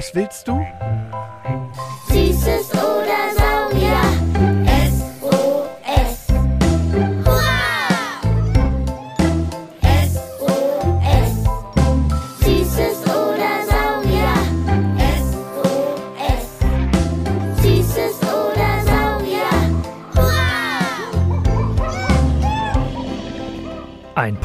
Was willst du?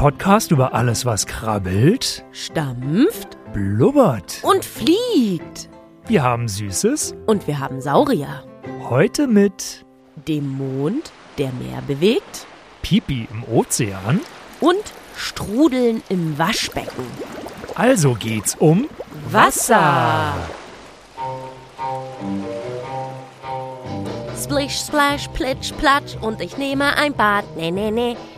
Podcast über alles, was krabbelt, stampft blubbert. und fliegt. Wir haben Süßes. Und wir haben Saurier. Heute mit Dem Mond, der Meer bewegt. Pipi im Ozean. Und Strudeln im Waschbecken. Also geht's um Wasser. Splish, splash, plitsch, platsch und ich nehme ein Bad. Nee, nee, nee.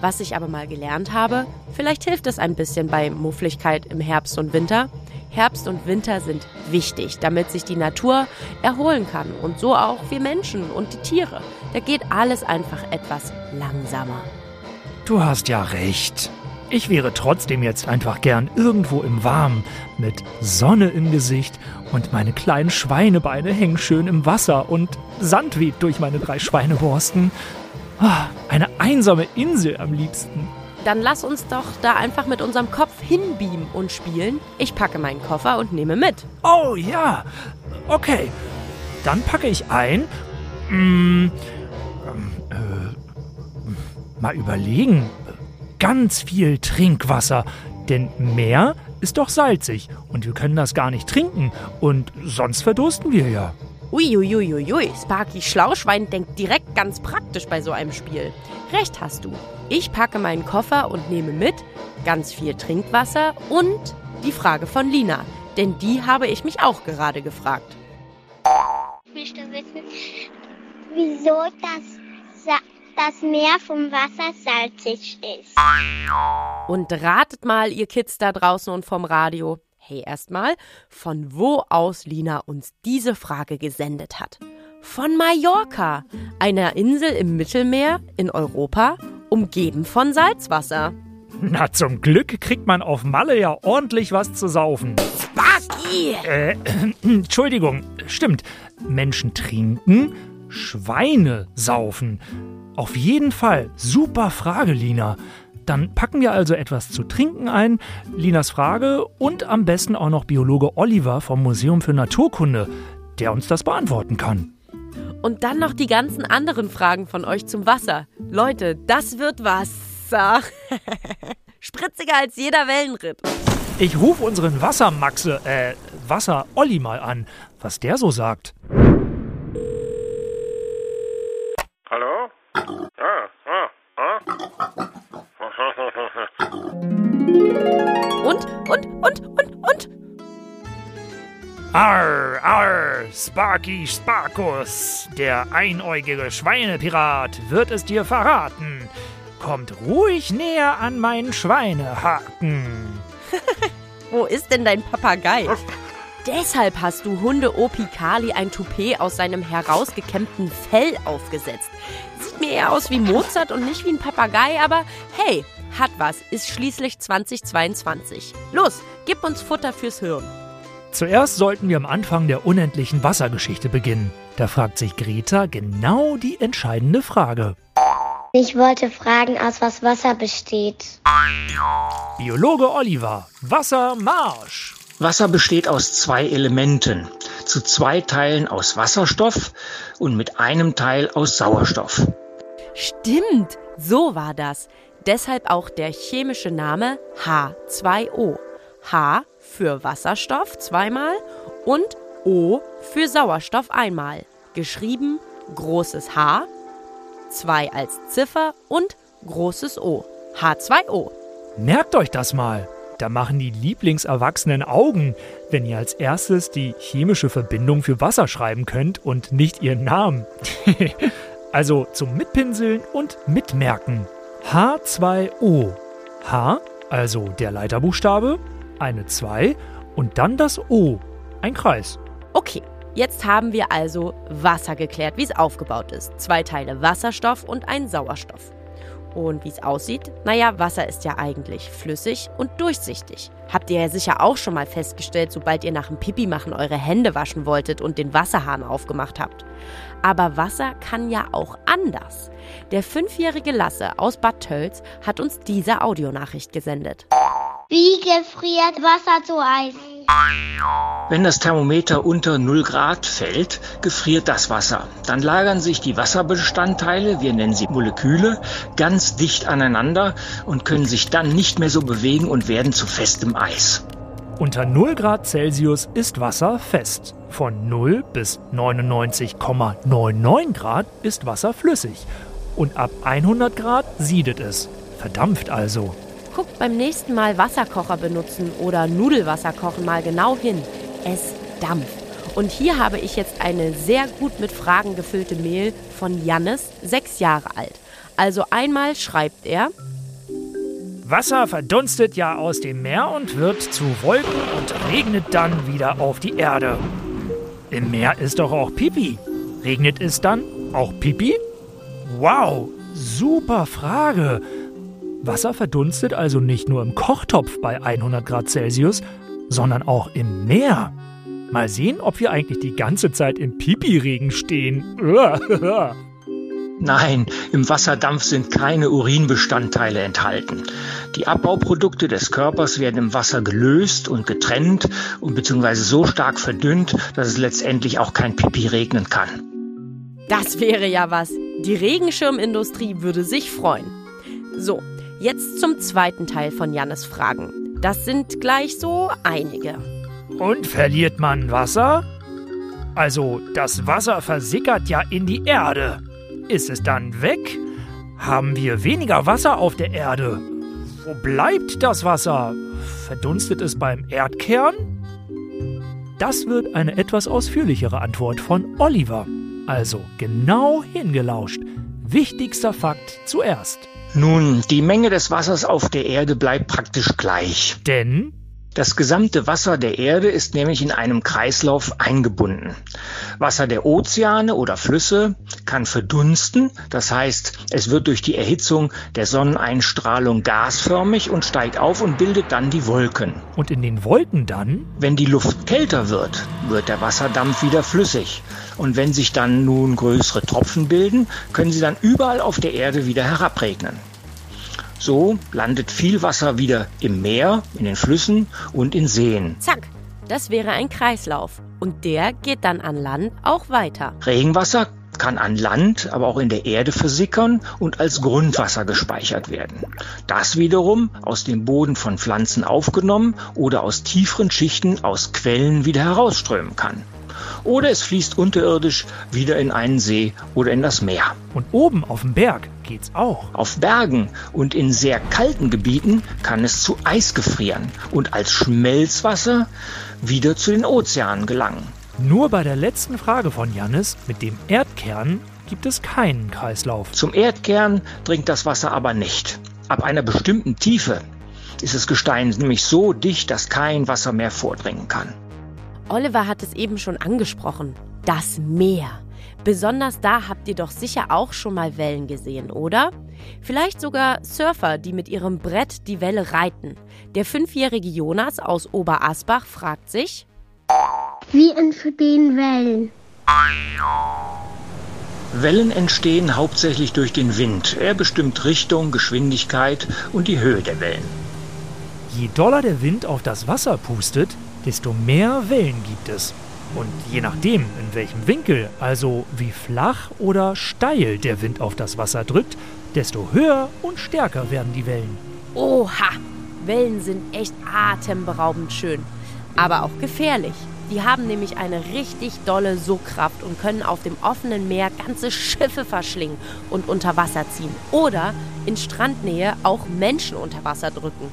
Was ich aber mal gelernt habe, vielleicht hilft es ein bisschen bei Muffligkeit im Herbst und Winter. Herbst und Winter sind wichtig, damit sich die Natur erholen kann und so auch wir Menschen und die Tiere. Da geht alles einfach etwas langsamer. Du hast ja recht. Ich wäre trotzdem jetzt einfach gern irgendwo im Warmen, mit Sonne im Gesicht und meine kleinen Schweinebeine hängen schön im Wasser und Sand weht durch meine drei Schweineborsten. Ah, eine einsame Insel am liebsten. Dann lass uns doch da einfach mit unserem Kopf hinbeamen und spielen. Ich packe meinen Koffer und nehme mit. Oh ja, okay. Dann packe ich ein. Ähm, äh, mal überlegen. Ganz viel Trinkwasser. Denn Meer ist doch salzig und wir können das gar nicht trinken und sonst verdursten wir ja. Uiuiuiui, Sparky Schlauschwein denkt direkt ganz praktisch bei so einem Spiel. Recht hast du. Ich packe meinen Koffer und nehme mit ganz viel Trinkwasser und die Frage von Lina. Denn die habe ich mich auch gerade gefragt. Ich möchte wissen, wieso das, Sa das Meer vom Wasser salzig ist. Und ratet mal, ihr Kids da draußen und vom Radio. Hey, erstmal, von wo aus Lina uns diese Frage gesendet hat. Von Mallorca, einer Insel im Mittelmeer in Europa, umgeben von Salzwasser. Na, zum Glück kriegt man auf Malle ja ordentlich was zu saufen. Sparky! Äh, Entschuldigung, stimmt. Menschen trinken, Schweine saufen. Auf jeden Fall. Super Frage, Lina. Dann packen wir also etwas zu trinken ein, Linas Frage und am besten auch noch Biologe Oliver vom Museum für Naturkunde, der uns das beantworten kann. Und dann noch die ganzen anderen Fragen von euch zum Wasser. Leute, das wird Wasser. Spritziger als jeder Wellenritt. Ich rufe unseren Wassermaxe, äh, Wasser-Olli mal an, was der so sagt. Arr, arr, Sparky Sparkus, der einäugige Schweinepirat, wird es dir verraten. Kommt ruhig näher an meinen Schweinehaken. Wo ist denn dein Papagei? Deshalb hast du Hunde Opi Kali ein Toupet aus seinem herausgekämmten Fell aufgesetzt. Sieht mir eher aus wie Mozart und nicht wie ein Papagei, aber hey, hat was, ist schließlich 2022. Los, gib uns Futter fürs Hirn. Zuerst sollten wir am Anfang der unendlichen Wassergeschichte beginnen. Da fragt sich Greta genau die entscheidende Frage. Ich wollte fragen, aus was Wasser besteht. Biologe Oliver, Wassermarsch. Wasser besteht aus zwei Elementen, zu zwei Teilen aus Wasserstoff und mit einem Teil aus Sauerstoff. Stimmt, so war das. Deshalb auch der chemische Name H2O. H für Wasserstoff zweimal und O für Sauerstoff einmal. Geschrieben großes H, 2 als Ziffer und großes O, H2O. Merkt euch das mal. Da machen die Lieblingserwachsenen Augen, wenn ihr als erstes die chemische Verbindung für Wasser schreiben könnt und nicht ihren Namen. also zum Mitpinseln und Mitmerken. H2O. H, also der Leiterbuchstabe, eine 2 und dann das O, ein Kreis. Okay, jetzt haben wir also Wasser geklärt, wie es aufgebaut ist. Zwei Teile Wasserstoff und ein Sauerstoff. Und wie es aussieht, naja, Wasser ist ja eigentlich flüssig und durchsichtig. Habt ihr ja sicher auch schon mal festgestellt, sobald ihr nach dem Pipi machen eure Hände waschen wolltet und den Wasserhahn aufgemacht habt. Aber Wasser kann ja auch anders. Der fünfjährige Lasse aus Bad Tölz hat uns diese Audionachricht gesendet. Wie gefriert Wasser zu Eis? Wenn das Thermometer unter 0 Grad fällt, gefriert das Wasser. Dann lagern sich die Wasserbestandteile, wir nennen sie Moleküle, ganz dicht aneinander und können sich dann nicht mehr so bewegen und werden zu festem Eis. Unter 0 Grad Celsius ist Wasser fest. Von 0 bis 99,99 Grad ist Wasser flüssig. Und ab 100 Grad siedet es. Verdampft also. Guckt beim nächsten Mal Wasserkocher benutzen oder Nudelwasser kochen mal genau hin. Es dampft. Und hier habe ich jetzt eine sehr gut mit Fragen gefüllte Mail von Jannis, sechs Jahre alt. Also einmal schreibt er, Wasser verdunstet ja aus dem Meer und wird zu Wolken und regnet dann wieder auf die Erde. Im Meer ist doch auch Pipi. Regnet es dann auch Pipi? Wow, super Frage. Wasser verdunstet also nicht nur im Kochtopf bei 100 Grad Celsius, sondern auch im Meer. Mal sehen, ob wir eigentlich die ganze Zeit im Pipi-Regen stehen. Nein, im Wasserdampf sind keine Urinbestandteile enthalten. Die Abbauprodukte des Körpers werden im Wasser gelöst und getrennt und beziehungsweise so stark verdünnt, dass es letztendlich auch kein Pipi regnen kann. das wäre ja was. Die Regenschirmindustrie würde sich freuen. So, jetzt zum zweiten Teil von Jannis Fragen. Das sind gleich so einige. Und verliert man Wasser? Also, das Wasser versickert ja in die Erde. Ist es dann weg? Haben wir weniger Wasser auf der Erde? Wo bleibt das Wasser? Verdunstet es beim Erdkern? Das wird eine etwas ausführlichere Antwort von Oliver. Also genau hingelauscht. Wichtigster Fakt zuerst. Nun, die Menge des Wassers auf der Erde bleibt praktisch gleich. Denn Das gesamte Wasser der Erde ist nämlich in einem Kreislauf eingebunden. Wasser der Ozeane oder Flüsse kann verdunsten, das heißt, es wird durch die Erhitzung der Sonneneinstrahlung gasförmig und steigt auf und bildet dann die Wolken. und in den Wolken dann Wenn die Luft kälter wird, wird der Wasserdampf wieder flüssig. Und wenn sich dann nun größere Tropfen bilden, können sie dann überall auf der Erde wieder herabregnen. So landet viel Wasser wieder im Meer, in den Flüssen und in Seen. Zack, das wäre ein Kreislauf. Und der geht dann an Land auch weiter. Regenwasser kann an Land, aber auch in der Erde versickern und als Grundwasser gespeichert werden. Das wiederum aus dem Boden von Pflanzen aufgenommen oder aus tieferen Schichten aus Quellen wieder herausströmen kann. Oder es fließt unterirdisch wieder in einen See oder in das Meer. und oben auf dem Berg geht's auch. Auf Bergen und in sehr kalten Gebieten kann es zu Eis gefrieren und als Schmelzwasser wieder zu den Ozeanen gelangen. Nur bei der letzten Frage von Jannis mit dem Erdkern gibt es keinen Kreislauf. Zum Erdkern dringt das Wasser aber nicht. Ab einer bestimmten Tiefe ist das Gestein nämlich so dicht, dass kein Wasser mehr vordringen kann. Oliver hat es eben schon angesprochen. Das Meer. Besonders da habt ihr doch sicher auch schon mal Wellen gesehen, oder? Vielleicht sogar Surfer, die mit ihrem Brett die Welle reiten. Der fünfjährige Jonas aus Oberasbach fragt sich, Wie entstehen Wellen? Wellen entstehen hauptsächlich durch den Wind. Er bestimmt Richtung, Geschwindigkeit und die Höhe der Wellen. Je doller der Wind auf das Wasser pustet, desto mehr Wellen gibt es. Und je nachdem, in welchem Winkel, also wie flach oder steil der Wind auf das Wasser drückt, desto höher und stärker werden die Wellen. Oha, Wellen sind echt atemberaubend schön, aber auch gefährlich. Die haben nämlich eine richtig dolle Sogkraft und können auf dem offenen Meer ganze Schiffe verschlingen und unter Wasser ziehen. Oder in Strandnähe auch Menschen unter Wasser drücken.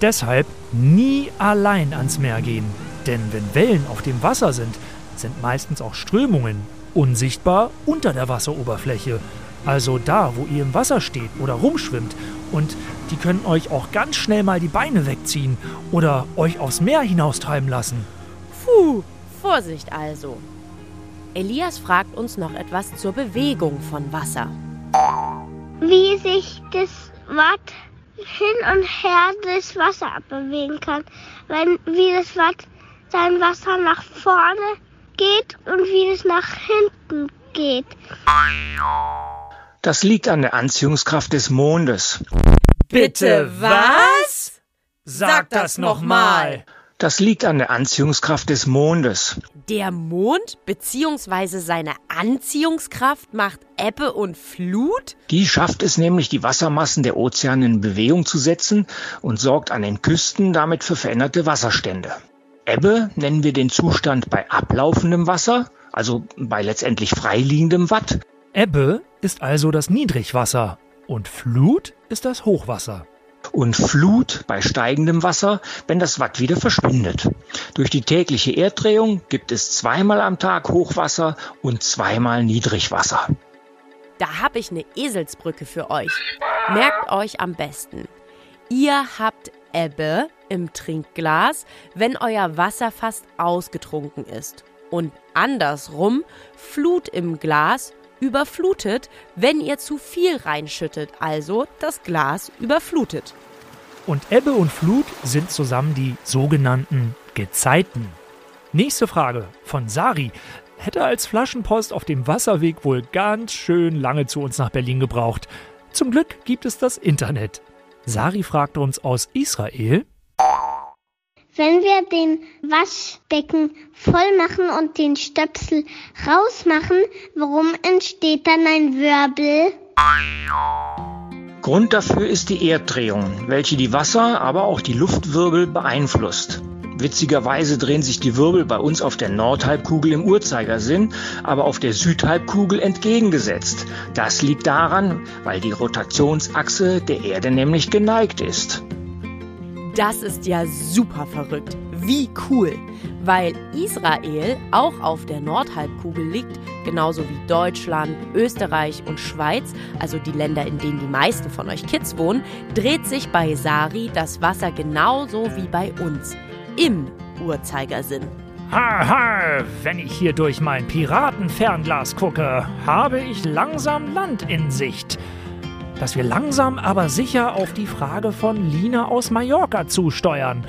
Deshalb nie allein ans Meer gehen. Denn wenn Wellen auf dem Wasser sind, sind meistens auch Strömungen unsichtbar unter der Wasseroberfläche. Also da, wo ihr im Wasser steht oder rumschwimmt. Und die können euch auch ganz schnell mal die Beine wegziehen oder euch aufs Meer hinaustreiben lassen. Puh, Vorsicht also. Elias fragt uns noch etwas zur Bewegung von Wasser. Wie sich das Watt hin und her durchs Wasser bewegen kann. Wenn, wie das sein Wasser nach vorne geht und wie es nach hinten geht. Das liegt an der Anziehungskraft des Mondes. Bitte was? Sag das noch mal. Das liegt an der Anziehungskraft des Mondes. Der Mond bzw. seine Anziehungskraft macht Ebbe und Flut? Die schafft es nämlich, die Wassermassen der Ozeane in Bewegung zu setzen und sorgt an den Küsten damit für veränderte Wasserstände. Ebbe nennen wir den Zustand bei ablaufendem Wasser, also bei letztendlich freiliegendem Watt. Ebbe ist also das Niedrigwasser und Flut ist das Hochwasser. Und Flut bei steigendem Wasser, wenn das Watt wieder verschwindet. Durch die tägliche Erddrehung gibt es zweimal am Tag Hochwasser und zweimal Niedrigwasser. Da habe ich eine Eselsbrücke für euch. Merkt euch am besten. Ihr habt Ebbe im Trinkglas, wenn euer Wasser fast ausgetrunken ist. Und andersrum Flut im Glas überflutet, wenn ihr zu viel reinschüttet, also das Glas überflutet. Und Ebbe und Flut sind zusammen die sogenannten Gezeiten. Nächste Frage von Sari. Hätte als Flaschenpost auf dem Wasserweg wohl ganz schön lange zu uns nach Berlin gebraucht. Zum Glück gibt es das Internet. Sari fragt uns aus Israel. Wenn wir den Waschbecken voll machen und den Stöpsel rausmachen, warum entsteht dann ein Wirbel? Grund dafür ist die Erddrehung, welche die Wasser, aber auch die Luftwirbel beeinflusst. Witzigerweise drehen sich die Wirbel bei uns auf der Nordhalbkugel im Uhrzeigersinn, aber auf der Südhalbkugel entgegengesetzt. Das liegt daran, weil die Rotationsachse der Erde nämlich geneigt ist. Das ist ja super verrückt. Wie cool. Weil Israel auch auf der Nordhalbkugel liegt, genauso wie Deutschland, Österreich und Schweiz, also die Länder, in denen die meisten von euch Kids wohnen, dreht sich bei Sari das Wasser genauso wie bei uns. Im Uhrzeigersinn. Haha, wenn ich hier durch mein Piratenfernglas gucke, habe ich langsam Land in Sicht. Dass wir langsam aber sicher auf die Frage von Lina aus Mallorca zusteuern.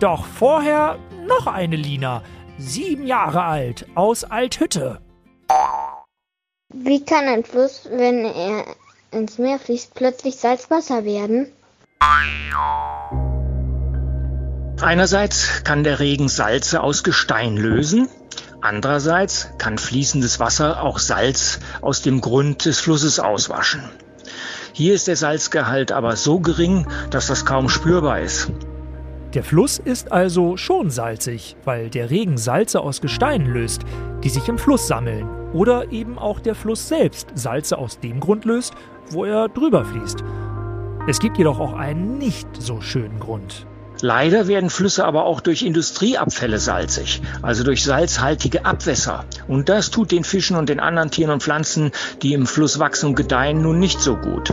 Doch vorher noch eine Lina, sieben Jahre alt, aus Althütte. Wie kann ein Fluss, wenn er ins Meer fließt, plötzlich Salzwasser werden? Einerseits kann der Regen Salze aus Gestein lösen, andererseits kann fließendes Wasser auch Salz aus dem Grund des Flusses auswaschen. Hier ist der Salzgehalt aber so gering, dass das kaum spürbar ist. Der Fluss ist also schon salzig, weil der Regen Salze aus Gestein löst, die sich im Fluss sammeln. Oder eben auch der Fluss selbst Salze aus dem Grund löst, wo er drüber fließt. Es gibt jedoch auch einen nicht so schönen Grund. Leider werden Flüsse aber auch durch Industrieabfälle salzig, also durch salzhaltige Abwässer. Und das tut den Fischen und den anderen Tieren und Pflanzen, die im Fluss wachsen und gedeihen, nun nicht so gut.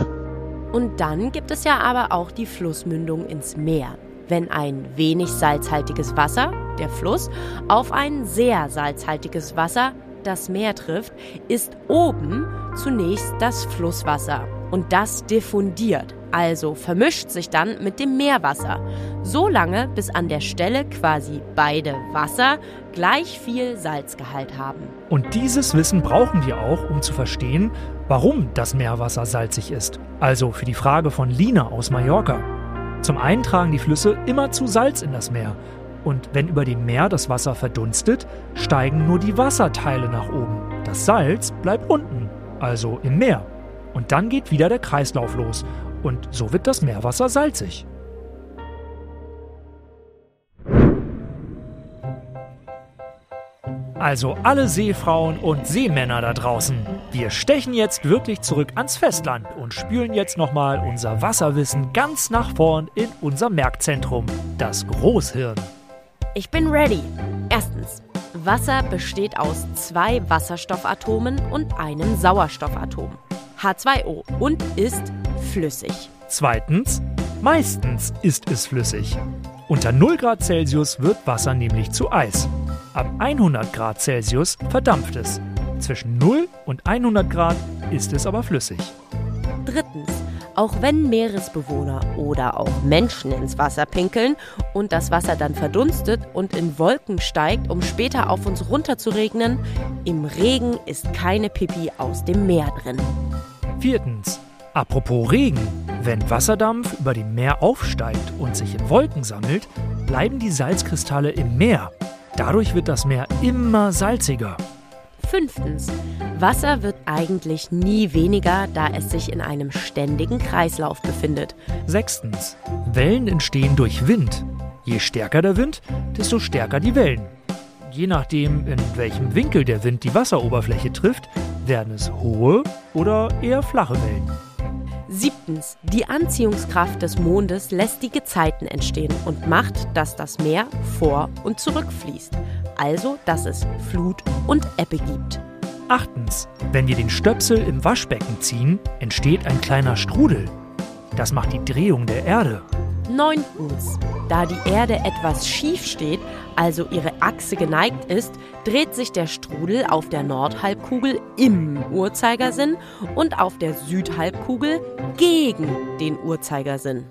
Und dann gibt es ja aber auch die Flussmündung ins Meer. Wenn ein wenig salzhaltiges Wasser, der Fluss, auf ein sehr salzhaltiges Wasser, das Meer trifft, ist oben zunächst das Flusswasser. Und das diffundiert, also vermischt sich dann mit dem Meerwasser. So lange, bis an der Stelle quasi beide Wasser gleich viel Salzgehalt haben. Und dieses Wissen brauchen wir auch, um zu verstehen, warum das Meerwasser salzig ist. Also für die Frage von Lina aus Mallorca. Zum einen tragen die Flüsse immer zu Salz in das Meer. Und wenn über dem Meer das Wasser verdunstet, steigen nur die Wasserteile nach oben. Das Salz bleibt unten, also im Meer. Und dann geht wieder der Kreislauf los. Und so wird das Meerwasser salzig. Also alle Seefrauen und Seemänner da draußen, wir stechen jetzt wirklich zurück ans Festland und spülen jetzt nochmal unser Wasserwissen ganz nach vorn in unser Merkzentrum, das Großhirn. Ich bin ready. Erstens. Wasser besteht aus zwei Wasserstoffatomen und einem Sauerstoffatom. H2O und ist flüssig. Zweitens, meistens ist es flüssig. Unter 0 Grad Celsius wird Wasser nämlich zu Eis. Ab 100 Grad Celsius verdampft es. Zwischen 0 und 100 Grad ist es aber flüssig. Drittens. Auch wenn Meeresbewohner oder auch Menschen ins Wasser pinkeln und das Wasser dann verdunstet und in Wolken steigt, um später auf uns runter zu regnen, im Regen ist keine Pipi aus dem Meer drin. Viertens, apropos Regen. Wenn Wasserdampf über dem Meer aufsteigt und sich in Wolken sammelt, bleiben die Salzkristalle im Meer. Dadurch wird das Meer immer salziger. Fünftens. Wasser wird eigentlich nie weniger, da es sich in einem ständigen Kreislauf befindet. Sechstens, Wellen entstehen durch Wind. Je stärker der Wind, desto stärker die Wellen. Je nachdem, in welchem Winkel der Wind die Wasseroberfläche trifft, werden es hohe oder eher flache Wellen. Siebtens. Die Anziehungskraft des Mondes lässt die Gezeiten entstehen und macht, dass das Meer vor und zurückfließt. Also, dass es Flut und Ebbe gibt. Achtens, wenn wir den Stöpsel im Waschbecken ziehen, entsteht ein kleiner Strudel. Das macht die Drehung der Erde. Neuntens. Da die Erde etwas schief steht, also ihre Achse geneigt ist, dreht sich der Strudel auf der Nordhalbkugel im Uhrzeigersinn und auf der Südhalbkugel gegen den Uhrzeigersinn.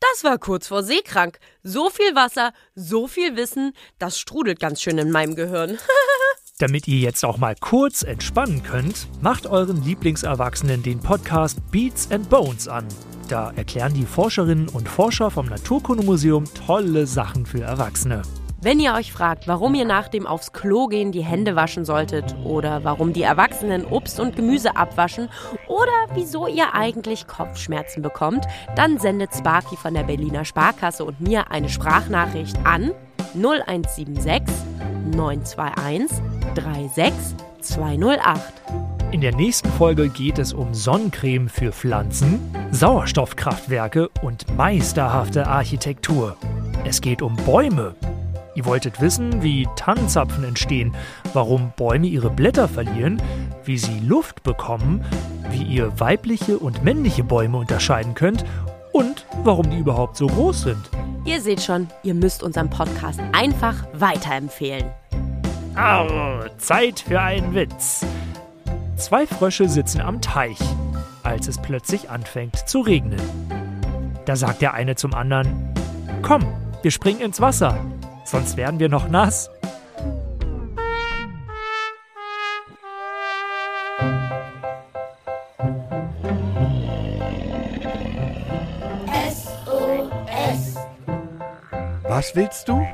Das war kurz vor seekrank. So viel Wasser, so viel Wissen, das strudelt ganz schön in meinem Gehirn. Damit ihr jetzt auch mal kurz entspannen könnt, macht euren Lieblingserwachsenen den Podcast Beats and Bones an. Da erklären die Forscherinnen und Forscher vom Naturkundemuseum tolle Sachen für Erwachsene. Wenn ihr euch fragt, warum ihr nach dem aufs Klo gehen die Hände waschen solltet oder warum die Erwachsenen Obst und Gemüse abwaschen oder wieso ihr eigentlich Kopfschmerzen bekommt, dann sendet Sparky von der Berliner Sparkasse und mir eine Sprachnachricht an 0176 921 36208. In der nächsten Folge geht es um Sonnencreme für Pflanzen, Sauerstoffkraftwerke und meisterhafte Architektur. Es geht um Bäume. Ihr wolltet wissen, wie Tannenzapfen entstehen, warum Bäume ihre Blätter verlieren, wie sie Luft bekommen, wie ihr weibliche und männliche Bäume unterscheiden könnt und warum die überhaupt so groß sind. Ihr seht schon, ihr müsst unseren Podcast einfach weiterempfehlen. Au, Zeit für einen Witz. Zwei Frösche sitzen am Teich, als es plötzlich anfängt zu regnen. Da sagt der eine zum anderen, Komm, wir springen ins Wasser, sonst werden wir noch nass. SOS. Was willst du?